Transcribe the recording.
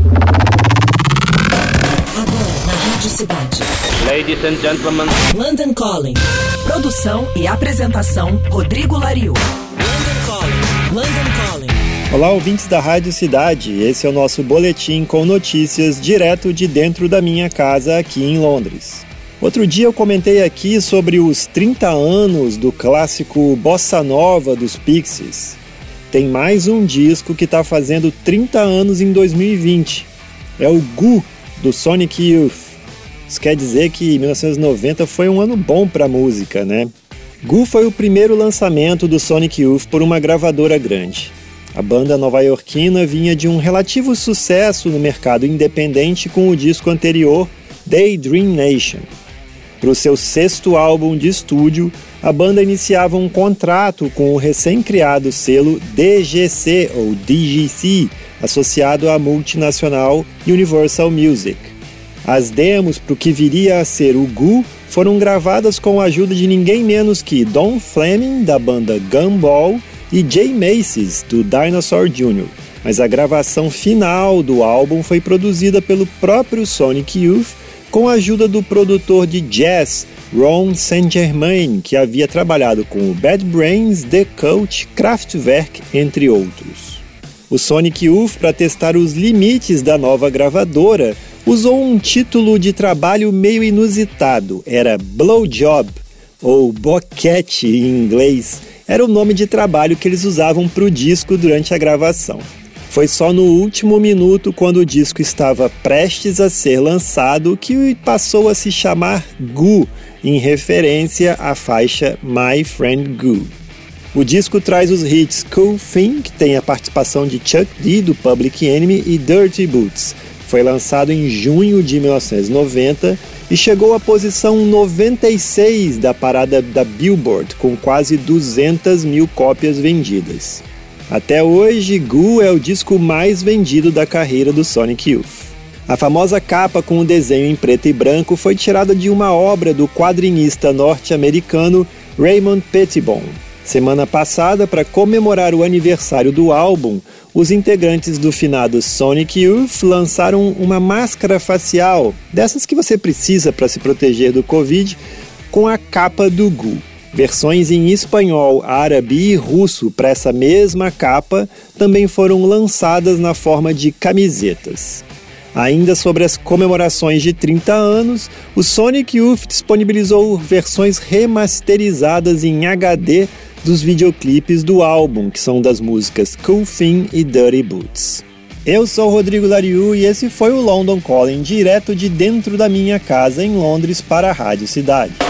Agora na Rádio Cidade. Ladies and gentlemen. London Calling. Produção e apresentação Rodrigo Lariu. London Calling. London Calling. Olá, ouvintes da Rádio Cidade. Esse é o nosso boletim com notícias direto de dentro da minha casa aqui em Londres. Outro dia eu comentei aqui sobre os 30 anos do clássico Bossa Nova dos Pixies. Tem mais um disco que está fazendo 30 anos em 2020. É o Goo do Sonic Youth. Isso quer dizer que 1990 foi um ano bom para música, né? Goo foi o primeiro lançamento do Sonic Youth por uma gravadora grande. A banda nova-iorquina vinha de um relativo sucesso no mercado independente com o disco anterior, Daydream Nation. Para o seu sexto álbum de estúdio, a banda iniciava um contrato com o recém-criado selo DGC ou DGC, associado à multinacional Universal Music. As demos para o que viria a ser o Goo foram gravadas com a ajuda de ninguém menos que Don Fleming, da banda Gumball, e Jay Macy's, do Dinosaur Jr., mas a gravação final do álbum foi produzida pelo próprio Sonic Youth com a ajuda do produtor de jazz Ron Saint Germain, que havia trabalhado com o Bad Brains, The Coach, Kraftwerk, entre outros. O Sonic Youth, para testar os limites da nova gravadora, usou um título de trabalho meio inusitado, era Blowjob, ou Boquete em inglês, era o nome de trabalho que eles usavam para o disco durante a gravação. Foi só no último minuto, quando o disco estava prestes a ser lançado, que passou a se chamar Goo, em referência à faixa My Friend Goo. O disco traz os hits Cool Thing, que tem a participação de Chuck D do Public Enemy, e Dirty Boots. Foi lançado em junho de 1990 e chegou à posição 96 da parada da Billboard, com quase 200 mil cópias vendidas. Até hoje, Goo é o disco mais vendido da carreira do Sonic Youth. A famosa capa com o desenho em preto e branco foi tirada de uma obra do quadrinista norte-americano Raymond Pettibon. Semana passada, para comemorar o aniversário do álbum, os integrantes do finado Sonic Youth lançaram uma máscara facial, dessas que você precisa para se proteger do Covid, com a capa do Gu. Versões em espanhol, árabe e russo para essa mesma capa também foram lançadas na forma de camisetas. Ainda sobre as comemorações de 30 anos, o Sonic Youth disponibilizou versões remasterizadas em HD dos videoclipes do álbum, que são das músicas Cool Thing e Dirty Boots. Eu sou Rodrigo Lariu e esse foi o London Calling, direto de dentro da minha casa em Londres para a Rádio Cidade.